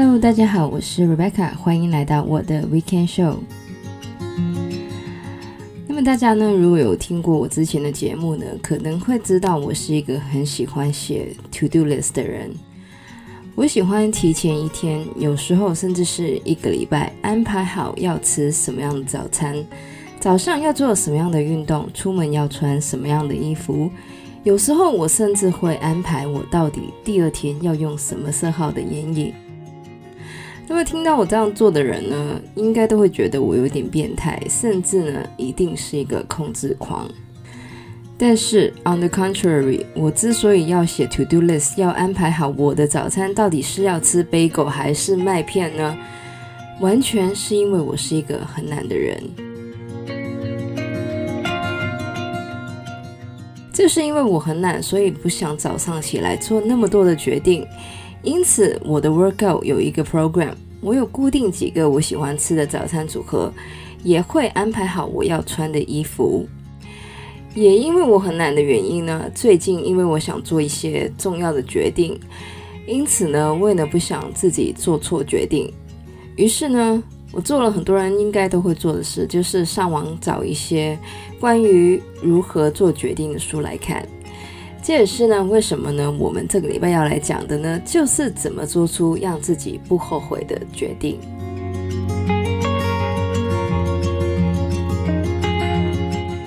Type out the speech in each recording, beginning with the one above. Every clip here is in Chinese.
Hello，大家好，我是 Rebecca，欢迎来到我的 Weekend Show。那么大家呢，如果有听过我之前的节目呢，可能会知道我是一个很喜欢写 To Do List 的人。我喜欢提前一天，有时候甚至是一个礼拜安排好要吃什么样的早餐，早上要做什么样的运动，出门要穿什么样的衣服。有时候我甚至会安排我到底第二天要用什么色号的眼影。那么听到我这样做的人呢，应该都会觉得我有点变态，甚至呢，一定是一个控制狂。但是，on the contrary，我之所以要写 to do list，要安排好我的早餐到底是要吃 bagel 还是麦片呢？完全是因为我是一个很懒的人。就是因为我很懒，所以不想早上起来做那么多的决定。因此，我的 workout 有一个 program，我有固定几个我喜欢吃的早餐组合，也会安排好我要穿的衣服。也因为我很懒的原因呢，最近因为我想做一些重要的决定，因此呢，为了不想自己做错决定，于是呢，我做了很多人应该都会做的事，就是上网找一些关于如何做决定的书来看。这也是呢，为什么呢？我们这个礼拜要来讲的呢，就是怎么做出让自己不后悔的决定。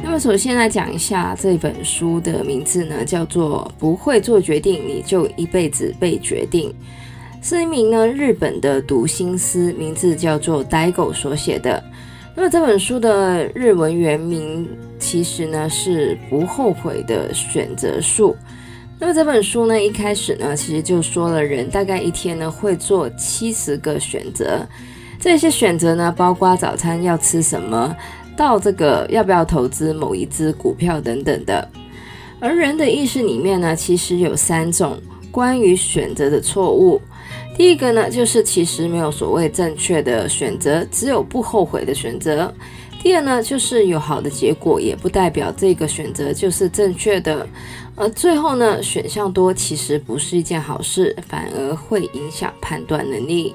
那么，首先来讲一下这本书的名字呢，叫做《不会做决定，你就一辈子被决定》，是一名呢日本的读心师，名字叫做 Daigo 所写的。那么这本书的日文原名其实呢是不后悔的选择术。那么这本书呢一开始呢其实就说了人大概一天呢会做七十个选择，这些选择呢包括早餐要吃什么，到这个要不要投资某一支股票等等的。而人的意识里面呢其实有三种关于选择的错误。第一个呢，就是其实没有所谓正确的选择，只有不后悔的选择。第二呢，就是有好的结果，也不代表这个选择就是正确的。而最后呢，选项多其实不是一件好事，反而会影响判断能力。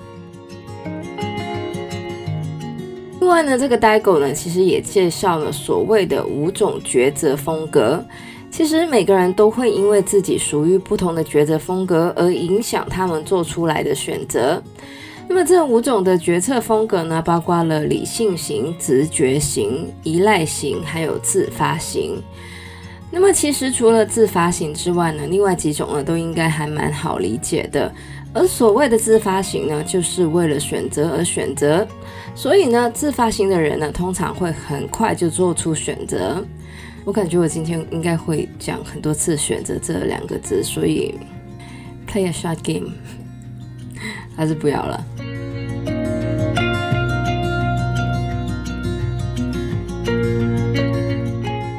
另外呢，这个 Daigo 呢，其实也介绍了所谓的五种抉择风格。其实每个人都会因为自己属于不同的抉择风格而影响他们做出来的选择。那么这五种的决策风格呢，包括了理性型、直觉型、依赖型，还有自发型。那么其实除了自发型之外呢，另外几种呢都应该还蛮好理解的。而所谓的自发型呢，就是为了选择而选择。所以呢，自发型的人呢，通常会很快就做出选择。我感觉我今天应该会讲很多次“选择”这两个字，所以 play a short game 还是不要了。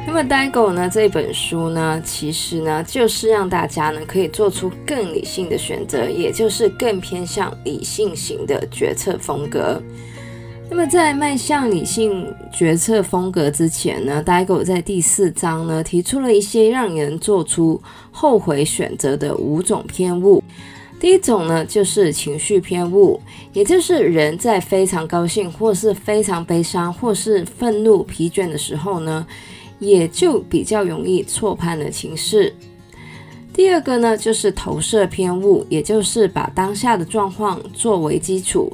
那么 Daigo 呢，这本书呢，其实呢就是让大家呢可以做出更理性的选择，也就是更偏向理性型的决策风格。那么在迈向理性决策风格之前呢，Daigo 在第四章呢提出了一些让人做出后悔选择的五种偏误。第一种呢就是情绪偏误，也就是人在非常高兴或是非常悲伤或是愤怒、疲倦的时候呢，也就比较容易错判了情势。第二个呢就是投射偏误，也就是把当下的状况作为基础。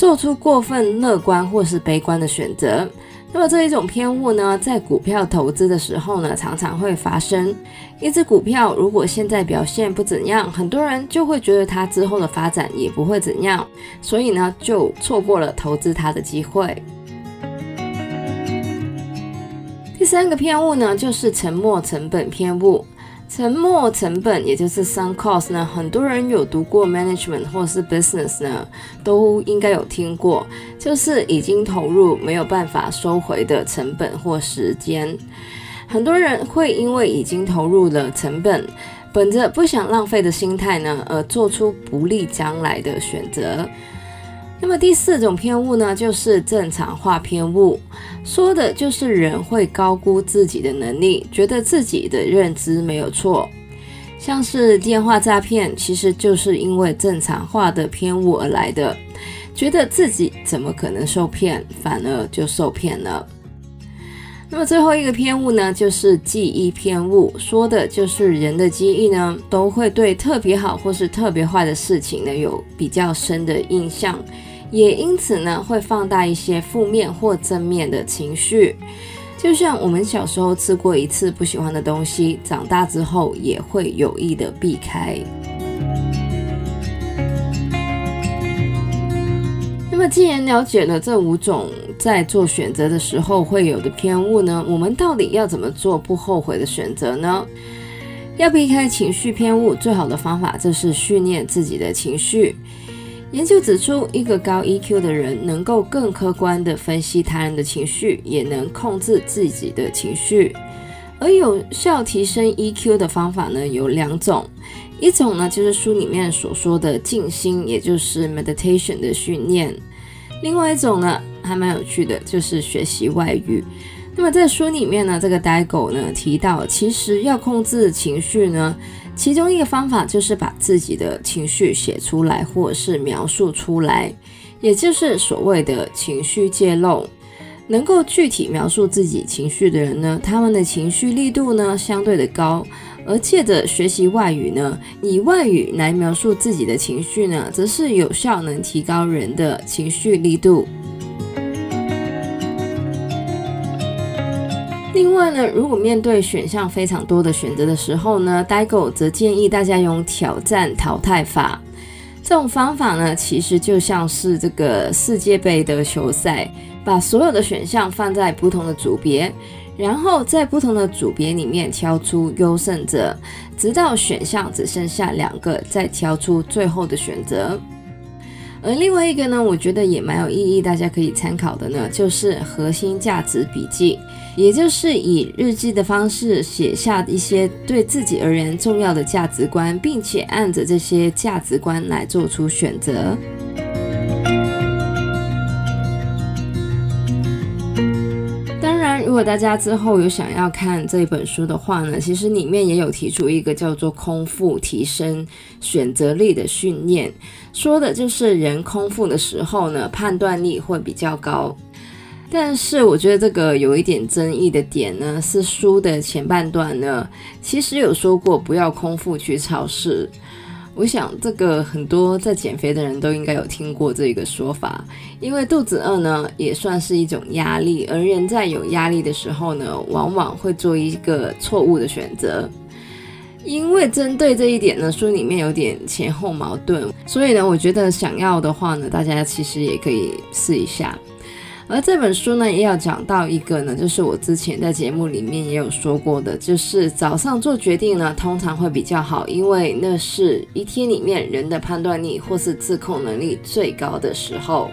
做出过分乐观或是悲观的选择，那么这一种偏误呢，在股票投资的时候呢，常常会发生。一只股票如果现在表现不怎样，很多人就会觉得它之后的发展也不会怎样，所以呢，就错过了投资它的机会。第三个偏误呢，就是沉没成本偏误。沉没成本，也就是 sunk cost 呢，很多人有读过 management 或是 business 呢，都应该有听过，就是已经投入没有办法收回的成本或时间。很多人会因为已经投入了成本，本着不想浪费的心态呢，而做出不利将来的选择。那么第四种偏误呢，就是正常化偏误，说的就是人会高估自己的能力，觉得自己的认知没有错。像是电话诈骗，其实就是因为正常化的偏误而来的，觉得自己怎么可能受骗，反而就受骗了。那么最后一个偏误呢，就是记忆偏误，说的就是人的记忆呢，都会对特别好或是特别坏的事情呢，有比较深的印象，也因此呢，会放大一些负面或正面的情绪。就像我们小时候吃过一次不喜欢的东西，长大之后也会有意的避开。那么既然了解了这五种，在做选择的时候会有的偏误呢，我们到底要怎么做不后悔的选择呢？要避开情绪偏误，最好的方法就是训练自己的情绪。研究指出，一个高 EQ 的人能够更客观地分析他人的情绪，也能控制自己的情绪。而有效提升 EQ 的方法呢，有两种，一种呢就是书里面所说的静心，也就是 meditation 的训练。另外一种呢，还蛮有趣的，就是学习外语。那么在书里面呢，这个呆狗呢提到，其实要控制情绪呢，其中一个方法就是把自己的情绪写出来，或者是描述出来，也就是所谓的情绪揭露。能够具体描述自己情绪的人呢，他们的情绪力度呢相对的高。而借着学习外语呢，以外语来描述自己的情绪呢，则是有效能提高人的情绪力度。另外呢，如果面对选项非常多的选择的时候呢，呆狗则建议大家用挑战淘汰法。这种方法呢，其实就像是这个世界杯的球赛，把所有的选项放在不同的组别。然后在不同的组别里面挑出优胜者，直到选项只剩下两个，再挑出最后的选择。而另外一个呢，我觉得也蛮有意义，大家可以参考的呢，就是核心价值笔记，也就是以日记的方式写下一些对自己而言重要的价值观，并且按着这些价值观来做出选择。果大家之后有想要看这本书的话呢，其实里面也有提出一个叫做空腹提升选择力的训练，说的就是人空腹的时候呢，判断力会比较高。但是我觉得这个有一点争议的点呢，是书的前半段呢，其实有说过不要空腹去超市。我想，这个很多在减肥的人都应该有听过这个说法，因为肚子饿呢，也算是一种压力，而人在有压力的时候呢，往往会做一个错误的选择。因为针对这一点呢，书里面有点前后矛盾，所以呢，我觉得想要的话呢，大家其实也可以试一下。而这本书呢，也要讲到一个呢，就是我之前在节目里面也有说过的，就是早上做决定呢，通常会比较好，因为那是一天里面人的判断力或是自控能力最高的时候。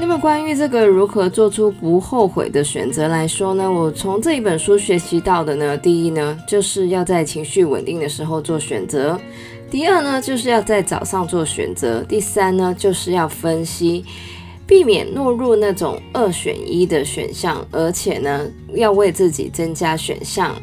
那么关于这个如何做出不后悔的选择来说呢，我从这一本书学习到的呢，第一呢，就是要在情绪稳定的时候做选择。第二呢，就是要在早上做选择；第三呢，就是要分析，避免落入那种二选一的选项，而且呢，要为自己增加选项。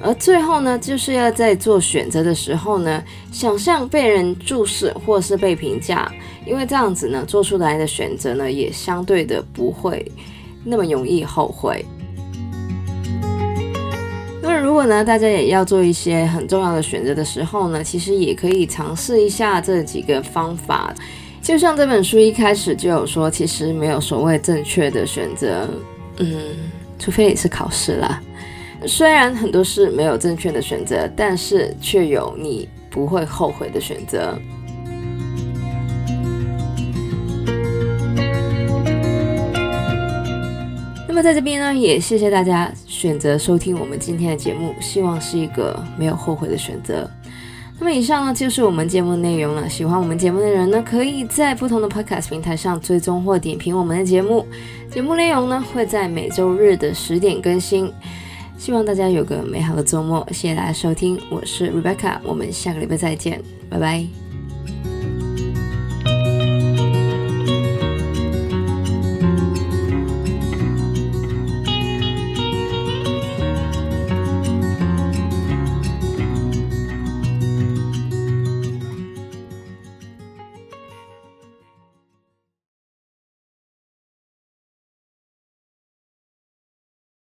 而最后呢，就是要在做选择的时候呢，想象被人注视或是被评价，因为这样子呢，做出来的选择呢，也相对的不会那么容易后悔。如果呢，大家也要做一些很重要的选择的时候呢，其实也可以尝试一下这几个方法。就像这本书一开始就有说，其实没有所谓正确的选择，嗯，除非你是考试啦。虽然很多事没有正确的选择，但是却有你不会后悔的选择。那么在这边呢，也谢谢大家选择收听我们今天的节目，希望是一个没有后悔的选择。那么以上呢，就是我们节目内容了。喜欢我们节目的人呢，可以在不同的 Podcast 平台上追踪或点评我们的节目。节目内容呢，会在每周日的十点更新。希望大家有个美好的周末，谢谢大家收听，我是 Rebecca，我们下个礼拜再见，拜拜。